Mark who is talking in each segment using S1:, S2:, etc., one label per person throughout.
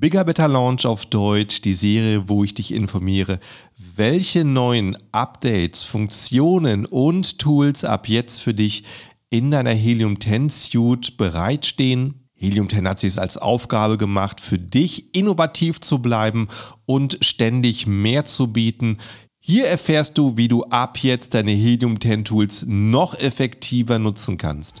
S1: Bigger Better Launch auf Deutsch, die Serie, wo ich dich informiere, welche neuen Updates, Funktionen und Tools ab jetzt für dich in deiner Helium 10 Suite bereitstehen. Helium 10 hat sich als Aufgabe gemacht, für dich innovativ zu bleiben und ständig mehr zu bieten. Hier erfährst du, wie du ab jetzt deine Helium 10 Tools noch effektiver nutzen kannst.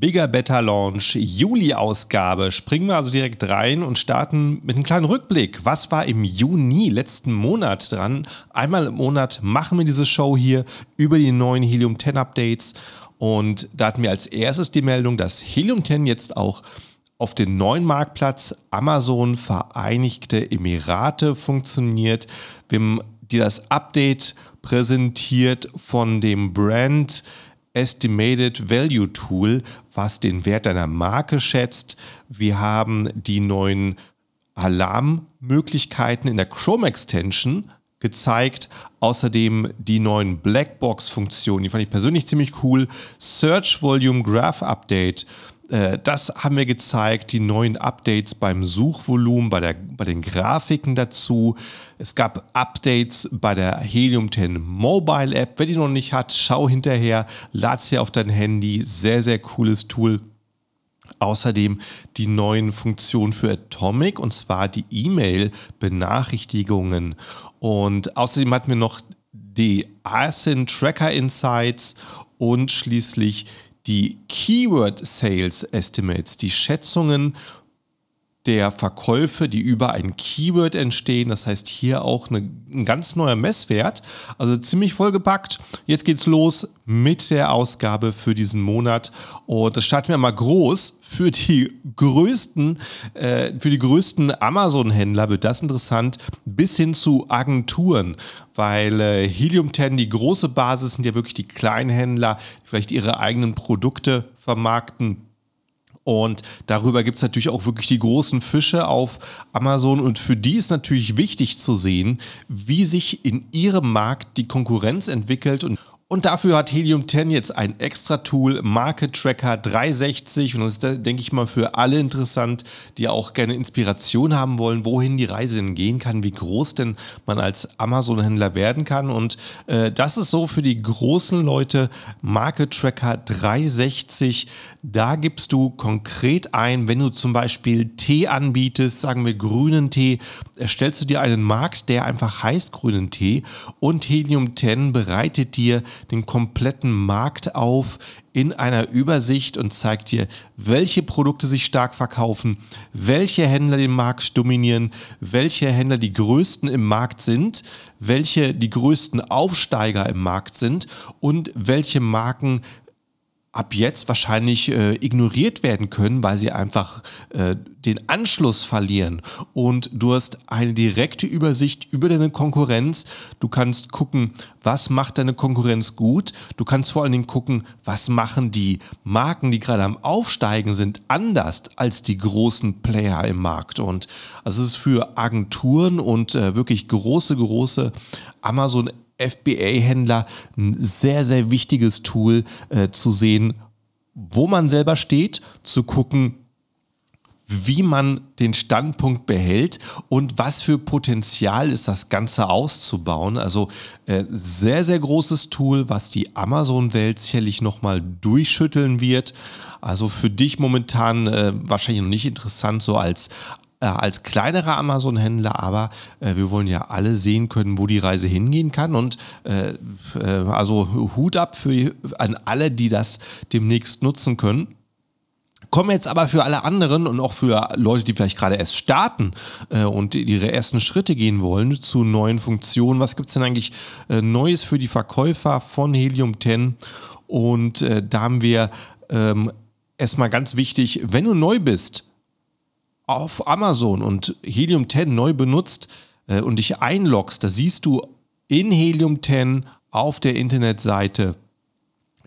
S1: Bigger Better Launch, Juli-Ausgabe. Springen wir also direkt rein und starten mit einem kleinen Rückblick. Was war im Juni letzten Monat dran? Einmal im Monat machen wir diese Show hier über die neuen Helium 10 Updates. Und da hatten wir als erstes die Meldung, dass Helium 10 jetzt auch auf den neuen Marktplatz Amazon Vereinigte Emirate funktioniert. Wir haben dir das Update präsentiert von dem Brand Estimated Value Tool, was den Wert deiner Marke schätzt. Wir haben die neuen Alarmmöglichkeiten in der Chrome Extension gezeigt. Außerdem die neuen Blackbox-Funktionen, die fand ich persönlich ziemlich cool. Search Volume Graph Update das haben wir gezeigt, die neuen Updates beim Suchvolumen, bei, der, bei den Grafiken dazu. Es gab Updates bei der Helium 10 Mobile App. Wer die noch nicht hat, schau hinterher, lad sie auf dein Handy. Sehr, sehr cooles Tool. Außerdem die neuen Funktionen für Atomic und zwar die E-Mail-Benachrichtigungen. Und außerdem hatten wir noch die ASIN Tracker Insights und schließlich die Keyword Sales Estimates, die Schätzungen der Verkäufe, die über ein Keyword entstehen. Das heißt hier auch eine, ein ganz neuer Messwert. Also ziemlich vollgepackt. Jetzt geht's los mit der Ausgabe für diesen Monat. Und das starten wir mal groß. Für die größten, äh, für die größten Amazon-Händler wird das interessant, bis hin zu Agenturen, weil äh, Helium 10 die große Basis sind ja wirklich die Kleinhändler, die vielleicht ihre eigenen Produkte vermarkten und darüber gibt es natürlich auch wirklich die großen Fische auf Amazon. Und für die ist natürlich wichtig zu sehen, wie sich in ihrem Markt die Konkurrenz entwickelt und, und dafür hat Helium 10 jetzt ein extra Tool, Market Tracker 360. Und das ist, denke ich mal, für alle interessant, die auch gerne Inspiration haben wollen, wohin die Reise denn gehen kann, wie groß denn man als Amazon-Händler werden kann. Und äh, das ist so für die großen Leute Market Tracker 360. Da gibst du konkret ein, wenn du zum Beispiel Tee anbietest, sagen wir grünen Tee, erstellst du dir einen Markt, der einfach heißt grünen Tee. Und Helium 10 bereitet dir den kompletten Markt auf in einer Übersicht und zeigt dir, welche Produkte sich stark verkaufen, welche Händler den Markt dominieren, welche Händler die größten im Markt sind, welche die größten Aufsteiger im Markt sind und welche Marken ab jetzt wahrscheinlich äh, ignoriert werden können, weil sie einfach äh, den Anschluss verlieren. Und du hast eine direkte Übersicht über deine Konkurrenz. Du kannst gucken, was macht deine Konkurrenz gut. Du kannst vor allen Dingen gucken, was machen die Marken, die gerade am Aufsteigen sind, anders als die großen Player im Markt. Und also es ist für Agenturen und äh, wirklich große, große Amazon FBA-Händler ein sehr, sehr wichtiges Tool äh, zu sehen, wo man selber steht, zu gucken, wie man den Standpunkt behält und was für Potenzial ist das Ganze auszubauen. Also äh, sehr, sehr großes Tool, was die Amazon-Welt sicherlich nochmal durchschütteln wird. Also für dich momentan äh, wahrscheinlich noch nicht interessant, so als äh, als kleinerer Amazon-Händler, aber äh, wir wollen ja alle sehen können, wo die Reise hingehen kann. Und äh, äh, also Hut ab für, an alle, die das demnächst nutzen können. Kommen jetzt aber für alle anderen und auch für Leute, die vielleicht gerade erst starten äh, und ihre ersten Schritte gehen wollen zu neuen Funktionen. Was gibt es denn eigentlich äh, Neues für die Verkäufer von Helium 10? Und äh, da haben wir ähm, erstmal ganz wichtig, wenn du neu bist, auf Amazon und Helium 10 neu benutzt äh, und dich einloggst, da siehst du in Helium 10 auf der Internetseite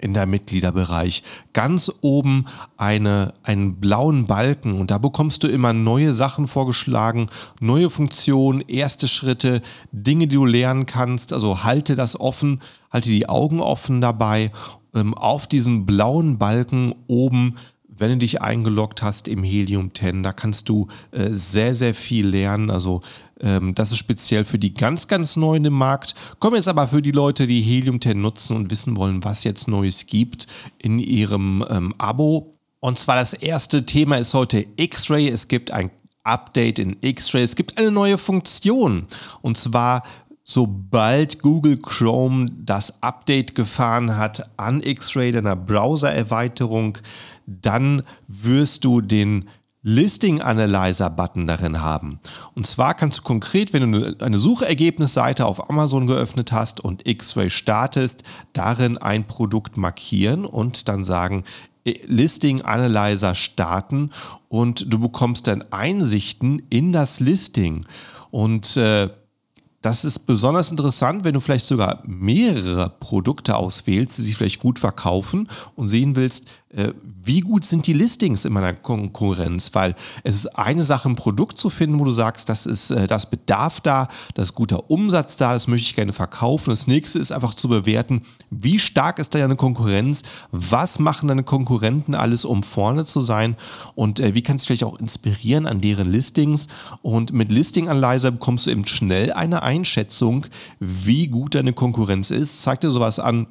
S1: in der Mitgliederbereich ganz oben eine, einen blauen Balken und da bekommst du immer neue Sachen vorgeschlagen, neue Funktionen, erste Schritte, Dinge, die du lernen kannst. Also halte das offen, halte die Augen offen dabei. Ähm, auf diesen blauen Balken oben wenn du dich eingeloggt hast im Helium 10, da kannst du äh, sehr, sehr viel lernen. Also ähm, das ist speziell für die ganz, ganz Neuen im Markt. Kommen jetzt aber für die Leute, die Helium 10 nutzen und wissen wollen, was jetzt Neues gibt in ihrem ähm, Abo. Und zwar das erste Thema ist heute X-Ray. Es gibt ein Update in X-Ray. Es gibt eine neue Funktion. Und zwar sobald Google Chrome das Update gefahren hat an X-Ray, deiner Browser-Erweiterung, dann wirst du den Listing Analyzer Button darin haben. Und zwar kannst du konkret, wenn du eine Suchergebnisseite auf Amazon geöffnet hast und X-Ray startest, darin ein Produkt markieren und dann sagen, äh, Listing Analyzer starten und du bekommst dann Einsichten in das Listing. Und äh, das ist besonders interessant, wenn du vielleicht sogar mehrere Produkte auswählst, die sich vielleicht gut verkaufen und sehen willst, äh, wie gut sind die Listings in meiner Konkurrenz? Weil es ist eine Sache, ein Produkt zu finden, wo du sagst, das ist äh, das Bedarf da, das ist guter Umsatz da, das möchte ich gerne verkaufen. Das nächste ist einfach zu bewerten, wie stark ist deine Konkurrenz, was machen deine Konkurrenten alles, um vorne zu sein und äh, wie kannst du vielleicht auch inspirieren an deren Listings. Und mit Listing Analyzer bekommst du eben schnell eine Einschätzung, wie gut deine Konkurrenz ist. Zeig dir sowas an,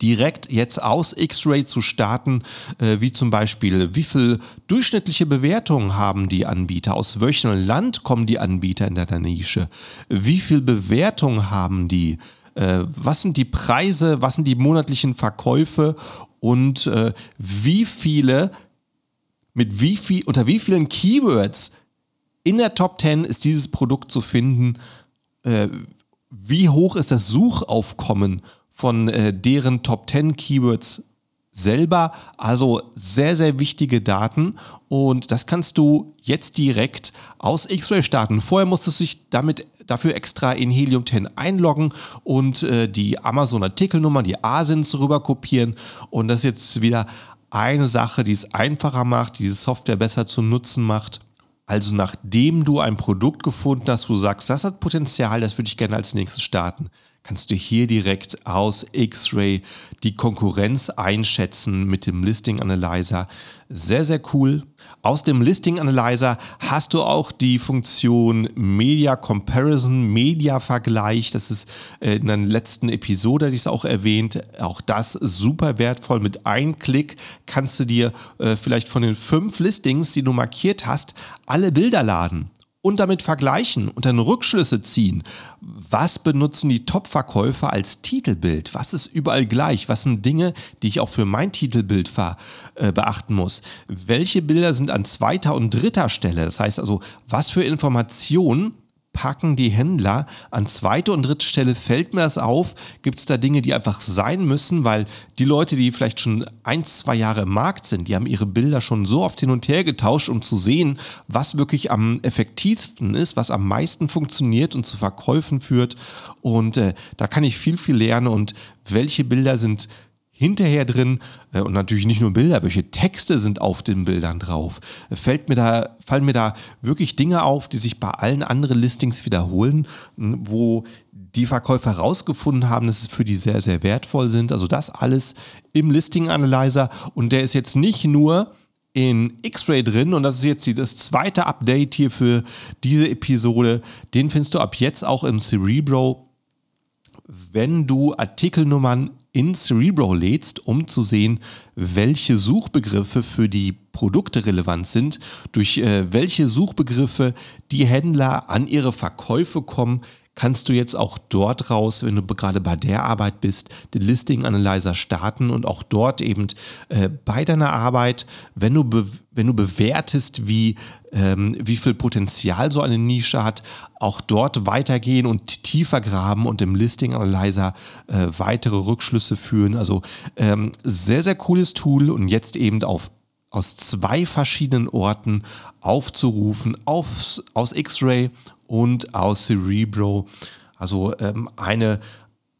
S1: direkt jetzt aus X-Ray zu starten, äh, wie zum Beispiel, wie viel durchschnittliche Bewertungen haben die Anbieter, aus welchem Land kommen die Anbieter in deiner Nische, wie viel Bewertungen haben die, äh, was sind die Preise, was sind die monatlichen Verkäufe? Und äh, wie viele, mit wie viel, unter wie vielen Keywords in der Top 10 ist dieses Produkt zu finden, äh, wie hoch ist das Suchaufkommen von äh, deren Top 10 Keywords selber. Also sehr, sehr wichtige Daten und das kannst du jetzt direkt aus X-Ray starten. Vorher musstest du dich damit dafür extra in Helium 10 einloggen und äh, die Amazon-Artikelnummer, die ASINs rüber kopieren und das ist jetzt wieder eine Sache, die es einfacher macht, die diese Software besser zu nutzen macht. Also nachdem du ein Produkt gefunden hast, wo du sagst, das hat Potenzial, das würde ich gerne als nächstes starten, kannst du hier direkt aus X-Ray die Konkurrenz einschätzen mit dem Listing Analyzer. Sehr, sehr cool. Aus dem Listing Analyzer hast du auch die Funktion Media Comparison, Media Vergleich. Das ist äh, in der letzten Episode, die ich auch erwähnt. Auch das super wertvoll. Mit einem Klick kannst du dir äh, vielleicht von den fünf Listings, die du markiert hast, alle Bilder laden und damit vergleichen und dann Rückschlüsse ziehen. Was benutzen die Top-Verkäufer als Titelbild? Was ist überall gleich? Was sind Dinge, die ich auch für mein Titelbild äh, beachten muss? Welche Bilder sind an zweiter und dritter Stelle? Das heißt also, was für Informationen packen die Händler an zweite und dritte Stelle, fällt mir das auf, gibt es da Dinge, die einfach sein müssen, weil die Leute, die vielleicht schon ein, zwei Jahre im Markt sind, die haben ihre Bilder schon so oft hin und her getauscht, um zu sehen, was wirklich am effektivsten ist, was am meisten funktioniert und zu Verkäufen führt. Und äh, da kann ich viel, viel lernen. Und welche Bilder sind hinterher drin äh, und natürlich nicht nur Bilder, welche Texte sind auf den Bildern drauf. Fällt mir da, fallen mir da wirklich Dinge auf, die sich bei allen anderen Listings wiederholen, wo die Verkäufer herausgefunden haben, dass es für die sehr, sehr wertvoll sind. Also das alles im Listing Analyzer und der ist jetzt nicht nur in X-Ray drin und das ist jetzt das zweite Update hier für diese Episode. Den findest du ab jetzt auch im Cerebro. Wenn du Artikelnummern in Cerebro lädst, um zu sehen, welche Suchbegriffe für die Produkte relevant sind, durch äh, welche Suchbegriffe die Händler an ihre Verkäufe kommen, kannst du jetzt auch dort raus, wenn du gerade bei der Arbeit bist, den Listing Analyzer starten und auch dort eben äh, bei deiner Arbeit, wenn du, wenn du bewertest, wie, ähm, wie viel Potenzial so eine Nische hat, auch dort weitergehen und tiefer graben und im Listing Analyzer äh, weitere Rückschlüsse führen. Also ähm, sehr, sehr cooles Tool und jetzt eben auf aus zwei verschiedenen Orten aufzurufen, aus, aus X-Ray und aus Cerebro. Also ähm, eine,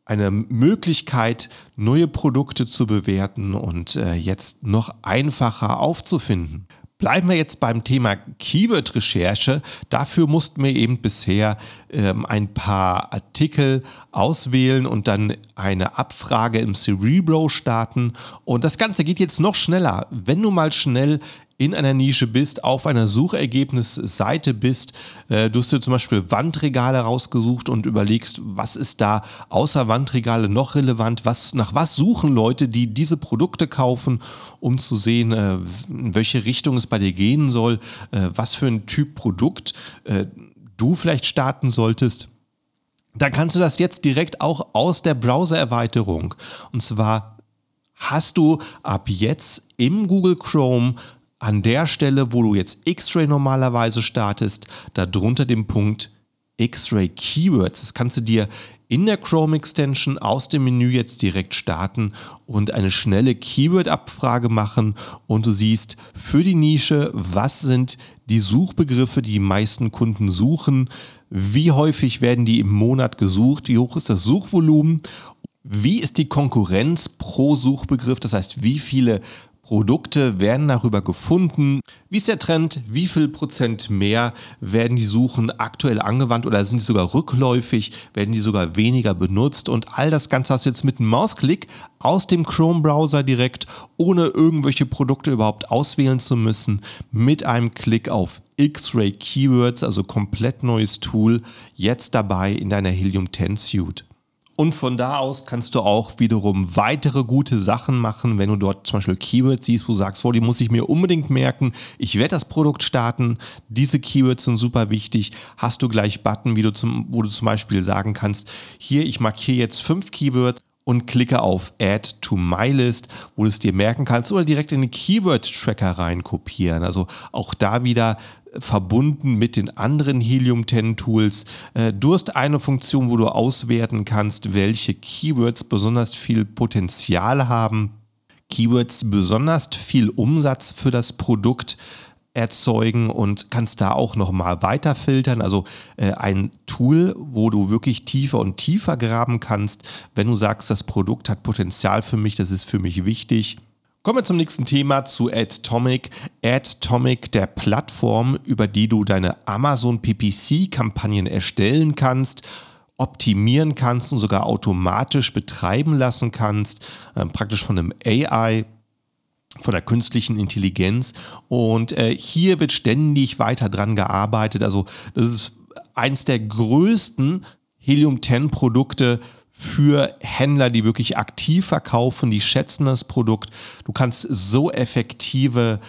S1: eine Möglichkeit, neue Produkte zu bewerten und äh, jetzt noch einfacher aufzufinden. Bleiben wir jetzt beim Thema Keyword-Recherche. Dafür mussten wir eben bisher ähm, ein paar Artikel auswählen und dann eine Abfrage im Cerebro starten. Und das Ganze geht jetzt noch schneller. Wenn du mal schnell in einer Nische bist, auf einer Suchergebnisseite bist, äh, du hast dir zum Beispiel Wandregale rausgesucht und überlegst, was ist da außer Wandregale noch relevant, was, nach was suchen Leute, die diese Produkte kaufen, um zu sehen, äh, in welche Richtung es bei dir gehen soll, äh, was für ein Typ Produkt äh, du vielleicht starten solltest. Dann kannst du das jetzt direkt auch aus der Browser-Erweiterung. Und zwar hast du ab jetzt im Google Chrome an der Stelle, wo du jetzt X-Ray normalerweise startest, darunter dem Punkt X-Ray Keywords. Das kannst du dir in der Chrome Extension aus dem Menü jetzt direkt starten und eine schnelle Keyword-Abfrage machen und du siehst für die Nische, was sind die Suchbegriffe, die die meisten Kunden suchen, wie häufig werden die im Monat gesucht, wie hoch ist das Suchvolumen wie ist die Konkurrenz pro Suchbegriff? Das heißt, wie viele Produkte werden darüber gefunden. Wie ist der Trend? Wie viel Prozent mehr werden die Suchen aktuell angewandt oder sind die sogar rückläufig? Werden die sogar weniger benutzt? Und all das Ganze hast du jetzt mit einem Mausklick aus dem Chrome-Browser direkt, ohne irgendwelche Produkte überhaupt auswählen zu müssen, mit einem Klick auf X-Ray Keywords, also komplett neues Tool, jetzt dabei in deiner Helium 10 Suite. Und von da aus kannst du auch wiederum weitere gute Sachen machen, wenn du dort zum Beispiel Keywords siehst, wo du sagst, vor, die muss ich mir unbedingt merken. Ich werde das Produkt starten. Diese Keywords sind super wichtig. Hast du gleich Button, wie du zum, wo du zum Beispiel sagen kannst, hier, ich markiere jetzt fünf Keywords und klicke auf Add to My List, wo du es dir merken kannst oder direkt in den Keyword-Tracker rein kopieren. Also auch da wieder verbunden mit den anderen Helium 10 Tools. Äh, du hast eine Funktion, wo du auswerten kannst, welche Keywords besonders viel Potenzial haben. Keywords besonders viel Umsatz für das Produkt erzeugen und kannst da auch nochmal weiter filtern. Also äh, ein Tool, wo du wirklich tiefer und tiefer graben kannst, wenn du sagst, das Produkt hat Potenzial für mich, das ist für mich wichtig. Kommen wir zum nächsten Thema zu Adtomic. Adtomic, der Plattform, über die du deine Amazon PPC-Kampagnen erstellen kannst optimieren kannst und sogar automatisch betreiben lassen kannst, äh, praktisch von einem AI von der künstlichen Intelligenz. Und äh, hier wird ständig weiter dran gearbeitet. Also das ist eins der größten Helium-10-Produkte für Händler, die wirklich aktiv verkaufen, die schätzen das Produkt. Du kannst so effektive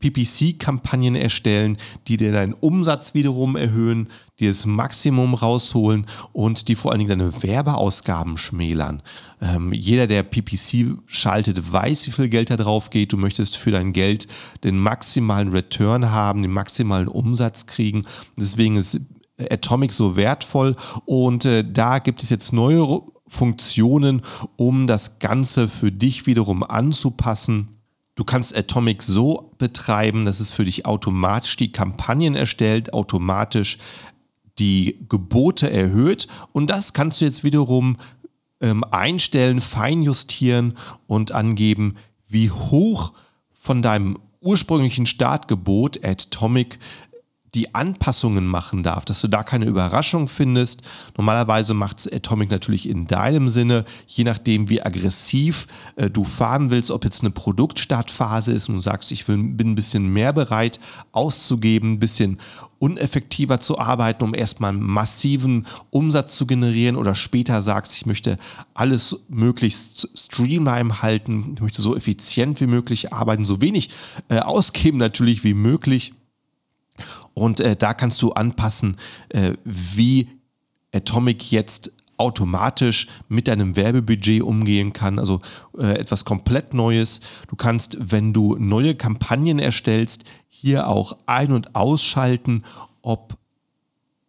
S1: PPC-Kampagnen erstellen, die dir deinen Umsatz wiederum erhöhen, die das Maximum rausholen und die vor allen Dingen deine Werbeausgaben schmälern. Ähm, jeder, der PPC schaltet, weiß, wie viel Geld da drauf geht. Du möchtest für dein Geld den maximalen Return haben, den maximalen Umsatz kriegen. Deswegen ist Atomic so wertvoll. Und äh, da gibt es jetzt neue Funktionen, um das Ganze für dich wiederum anzupassen. Du kannst Atomic so betreiben, dass es für dich automatisch die Kampagnen erstellt, automatisch die Gebote erhöht. Und das kannst du jetzt wiederum ähm, einstellen, feinjustieren und angeben, wie hoch von deinem ursprünglichen Startgebot Atomic die Anpassungen machen darf, dass du da keine Überraschung findest. Normalerweise macht es Atomic natürlich in deinem Sinne, je nachdem, wie aggressiv äh, du fahren willst, ob jetzt eine Produktstartphase ist und du sagst, ich will, bin ein bisschen mehr bereit auszugeben, ein bisschen uneffektiver zu arbeiten, um erstmal massiven Umsatz zu generieren oder später sagst, ich möchte alles möglichst streamline halten, ich möchte so effizient wie möglich arbeiten, so wenig äh, ausgeben natürlich wie möglich und äh, da kannst du anpassen, äh, wie Atomic jetzt automatisch mit deinem Werbebudget umgehen kann. Also äh, etwas komplett Neues. Du kannst, wenn du neue Kampagnen erstellst, hier auch ein- und ausschalten, ob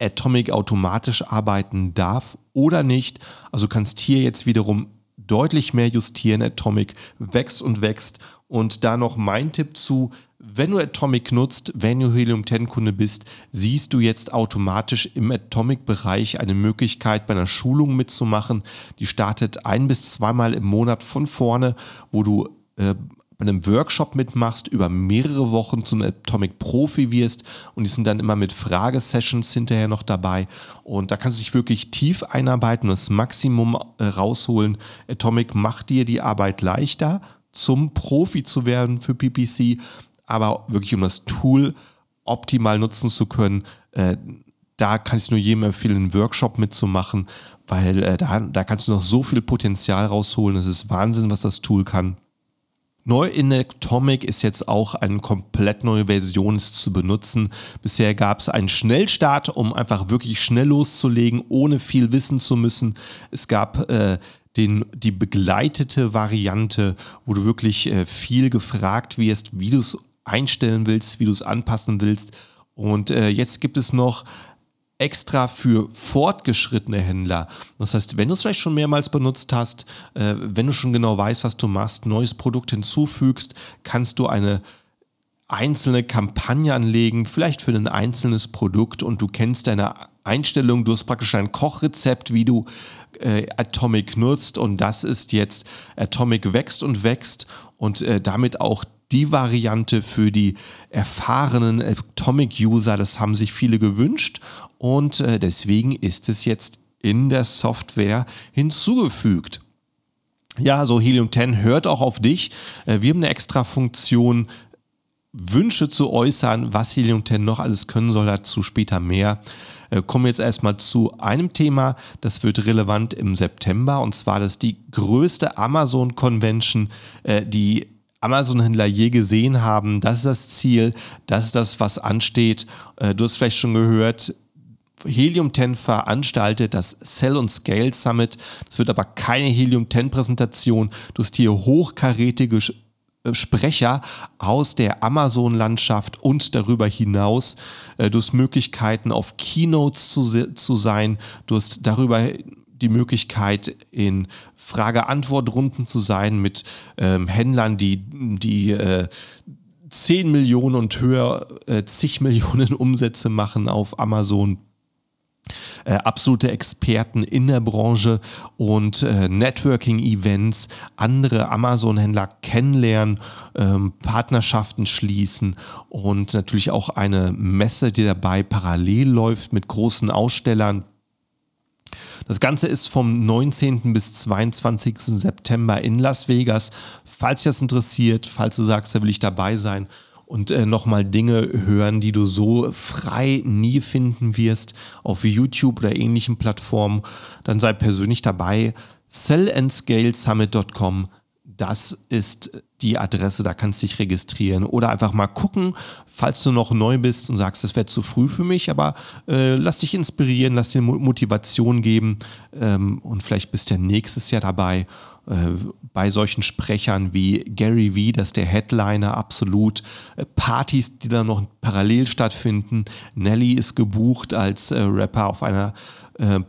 S1: Atomic automatisch arbeiten darf oder nicht. Also kannst hier jetzt wiederum deutlich mehr justieren. Atomic wächst und wächst. Und da noch mein Tipp zu, wenn du Atomic nutzt, wenn du Helium 10 Kunde bist, siehst du jetzt automatisch im Atomic-Bereich eine Möglichkeit, bei einer Schulung mitzumachen. Die startet ein bis zweimal im Monat von vorne, wo du äh, bei einem Workshop mitmachst, über mehrere Wochen zum Atomic Profi wirst und die sind dann immer mit Fragesessions hinterher noch dabei und da kannst du dich wirklich tief einarbeiten und das Maximum äh, rausholen. Atomic macht dir die Arbeit leichter, zum Profi zu werden für PPC, aber wirklich um das Tool optimal nutzen zu können, äh, da kann ich nur jedem empfehlen, einen Workshop mitzumachen, weil äh, da, da kannst du noch so viel Potenzial rausholen. Es ist Wahnsinn, was das Tool kann. Neu in Atomic ist jetzt auch eine komplett neue Version zu benutzen. Bisher gab es einen Schnellstart, um einfach wirklich schnell loszulegen, ohne viel wissen zu müssen. Es gab äh, den, die begleitete Variante, wo du wirklich äh, viel gefragt wirst, wie du es einstellen willst, wie du es anpassen willst. Und äh, jetzt gibt es noch extra für fortgeschrittene Händler. Das heißt, wenn du es vielleicht schon mehrmals benutzt hast, äh, wenn du schon genau weißt, was du machst, neues Produkt hinzufügst, kannst du eine einzelne Kampagne anlegen, vielleicht für ein einzelnes Produkt und du kennst deine Einstellung, du hast praktisch ein Kochrezept, wie du äh, Atomic nutzt und das ist jetzt Atomic wächst und wächst und äh, damit auch die Variante für die erfahrenen Atomic-User. Das haben sich viele gewünscht und äh, deswegen ist es jetzt in der Software hinzugefügt. Ja, so Helium 10 hört auch auf dich. Äh, wir haben eine extra Funktion, Wünsche zu äußern, was Helium 10 noch alles können soll, dazu später mehr. Äh, kommen wir jetzt erstmal zu einem Thema, das wird relevant im September und zwar das ist die größte Amazon Convention, die Amazon-Händler je gesehen haben. Das ist das Ziel, das ist das, was ansteht. Du hast vielleicht schon gehört, Helium 10 veranstaltet das Cell und Scale Summit. Das wird aber keine Helium 10 Präsentation. Du hast hier hochkarätige äh, Sprecher aus der Amazon-Landschaft und darüber hinaus. Äh, du hast Möglichkeiten auf Keynotes zu, zu sein. Du hast darüber die Möglichkeit, in Frage-Antwort-Runden zu sein mit ähm, Händlern, die, die äh, 10 Millionen und höher, äh, zig Millionen Umsätze machen auf Amazon äh, absolute Experten in der Branche und äh, Networking-Events, andere Amazon-Händler kennenlernen, ähm, Partnerschaften schließen und natürlich auch eine Messe, die dabei parallel läuft mit großen Ausstellern. Das Ganze ist vom 19. bis 22. September in Las Vegas. Falls dich das interessiert, falls du sagst, da will ich dabei sein, und äh, nochmal Dinge hören, die du so frei nie finden wirst auf YouTube oder ähnlichen Plattformen, dann sei persönlich dabei. sellandscalesummit.com das ist die Adresse, da kannst du dich registrieren oder einfach mal gucken, falls du noch neu bist und sagst, das wäre zu früh für mich, aber äh, lass dich inspirieren, lass dir Motivation geben ähm, und vielleicht bist du ja nächstes Jahr dabei äh, bei solchen Sprechern wie Gary Vee, das ist der Headliner, absolut. Äh, Partys, die dann noch parallel stattfinden. Nelly ist gebucht als äh, Rapper auf einer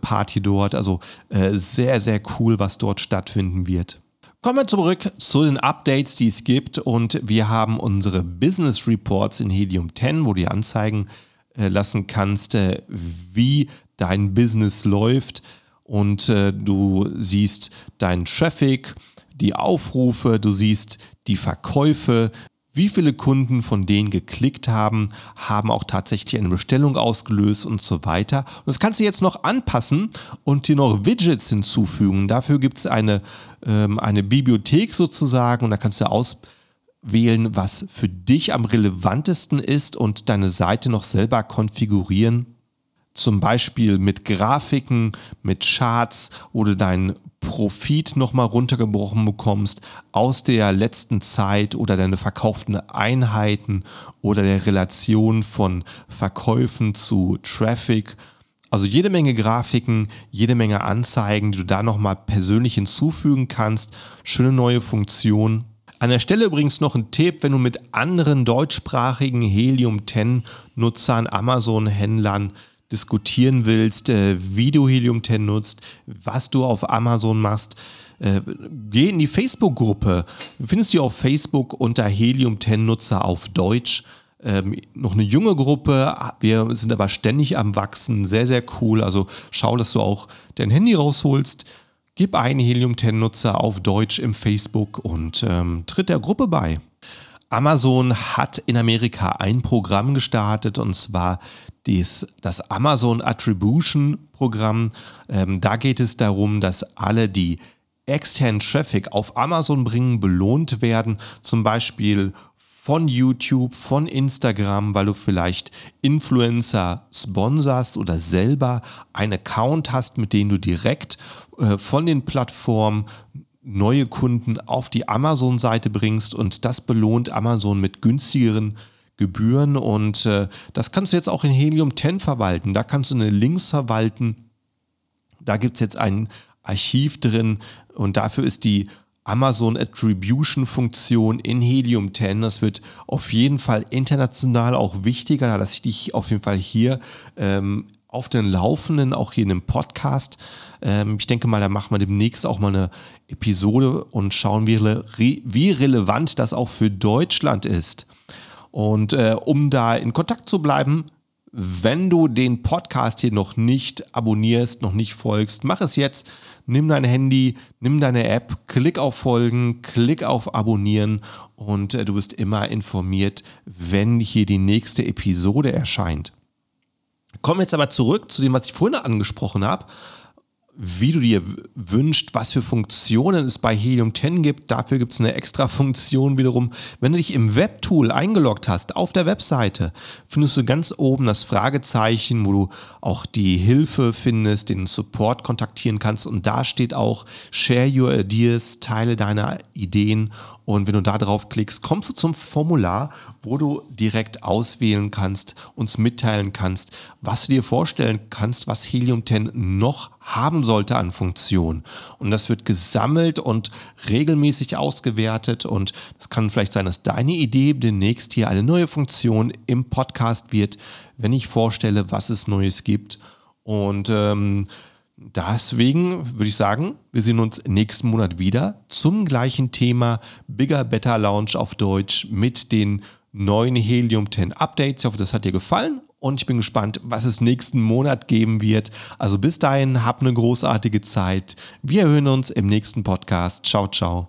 S1: Party dort. Also sehr, sehr cool, was dort stattfinden wird. Kommen wir zurück zu den Updates, die es gibt. Und wir haben unsere Business Reports in Helium 10, wo du anzeigen lassen kannst, wie dein Business läuft und äh, du siehst deinen Traffic, die Aufrufe, du siehst die Verkäufe, wie viele Kunden von denen geklickt haben, haben auch tatsächlich eine Bestellung ausgelöst und so weiter. Und das kannst du jetzt noch anpassen und dir noch Widgets hinzufügen. Dafür gibt es eine, ähm, eine Bibliothek sozusagen und da kannst du auswählen, was für dich am relevantesten ist und deine Seite noch selber konfigurieren zum Beispiel mit Grafiken, mit Charts, du deinen Profit nochmal runtergebrochen bekommst aus der letzten Zeit oder deine verkauften Einheiten oder der Relation von Verkäufen zu Traffic. Also jede Menge Grafiken, jede Menge Anzeigen, die du da nochmal persönlich hinzufügen kannst. Schöne neue Funktion. An der Stelle übrigens noch ein Tipp, wenn du mit anderen deutschsprachigen Helium 10 Nutzern, Amazon-Händlern diskutieren willst, äh, wie du Helium 10 nutzt, was du auf Amazon machst, äh, geh in die Facebook-Gruppe. Findest du auf Facebook unter Helium 10 Nutzer auf Deutsch. Ähm, noch eine junge Gruppe, wir sind aber ständig am Wachsen, sehr, sehr cool. Also schau, dass du auch dein Handy rausholst, gib einen Helium 10 Nutzer auf Deutsch im Facebook und ähm, tritt der Gruppe bei. Amazon hat in Amerika ein Programm gestartet und zwar dies, das Amazon Attribution Programm. Ähm, da geht es darum, dass alle, die externen Traffic auf Amazon bringen, belohnt werden. Zum Beispiel von YouTube, von Instagram, weil du vielleicht Influencer sponsorst oder selber einen Account hast, mit dem du direkt äh, von den Plattformen neue Kunden auf die Amazon-Seite bringst und das belohnt Amazon mit günstigeren Gebühren und äh, das kannst du jetzt auch in Helium 10 verwalten. Da kannst du eine Links verwalten. Da gibt es jetzt ein Archiv drin und dafür ist die Amazon Attribution Funktion in Helium 10. Das wird auf jeden Fall international auch wichtiger. Da lasse ich dich auf jeden Fall hier ähm, auf den Laufenden, auch hier in dem Podcast. Ähm, ich denke mal, da machen wir demnächst auch mal eine Episode und schauen, wie, wie relevant das auch für Deutschland ist. Und äh, um da in Kontakt zu bleiben, wenn du den Podcast hier noch nicht abonnierst, noch nicht folgst, mach es jetzt. Nimm dein Handy, nimm deine App, klick auf Folgen, klick auf Abonnieren und äh, du wirst immer informiert, wenn hier die nächste Episode erscheint. Kommen jetzt aber zurück zu dem, was ich vorhin angesprochen habe wie du dir wünschst, was für Funktionen es bei Helium 10 gibt. Dafür gibt es eine extra Funktion wiederum. Wenn du dich im Webtool eingeloggt hast, auf der Webseite, findest du ganz oben das Fragezeichen, wo du auch die Hilfe findest, den Support kontaktieren kannst. Und da steht auch Share your ideas, teile deine Ideen und wenn du da drauf klickst, kommst du zum Formular, wo du direkt auswählen kannst, uns mitteilen kannst, was du dir vorstellen kannst, was Helium 10 noch haben sollte an Funktion. Und das wird gesammelt und regelmäßig ausgewertet. Und es kann vielleicht sein, dass deine Idee demnächst hier eine neue Funktion im Podcast wird, wenn ich vorstelle, was es Neues gibt. Und ähm, Deswegen würde ich sagen, wir sehen uns nächsten Monat wieder zum gleichen Thema Bigger Better Launch auf Deutsch mit den neuen Helium 10 Updates. Ich hoffe, das hat dir gefallen und ich bin gespannt, was es nächsten Monat geben wird. Also bis dahin, hab eine großartige Zeit. Wir hören uns im nächsten Podcast. Ciao, ciao.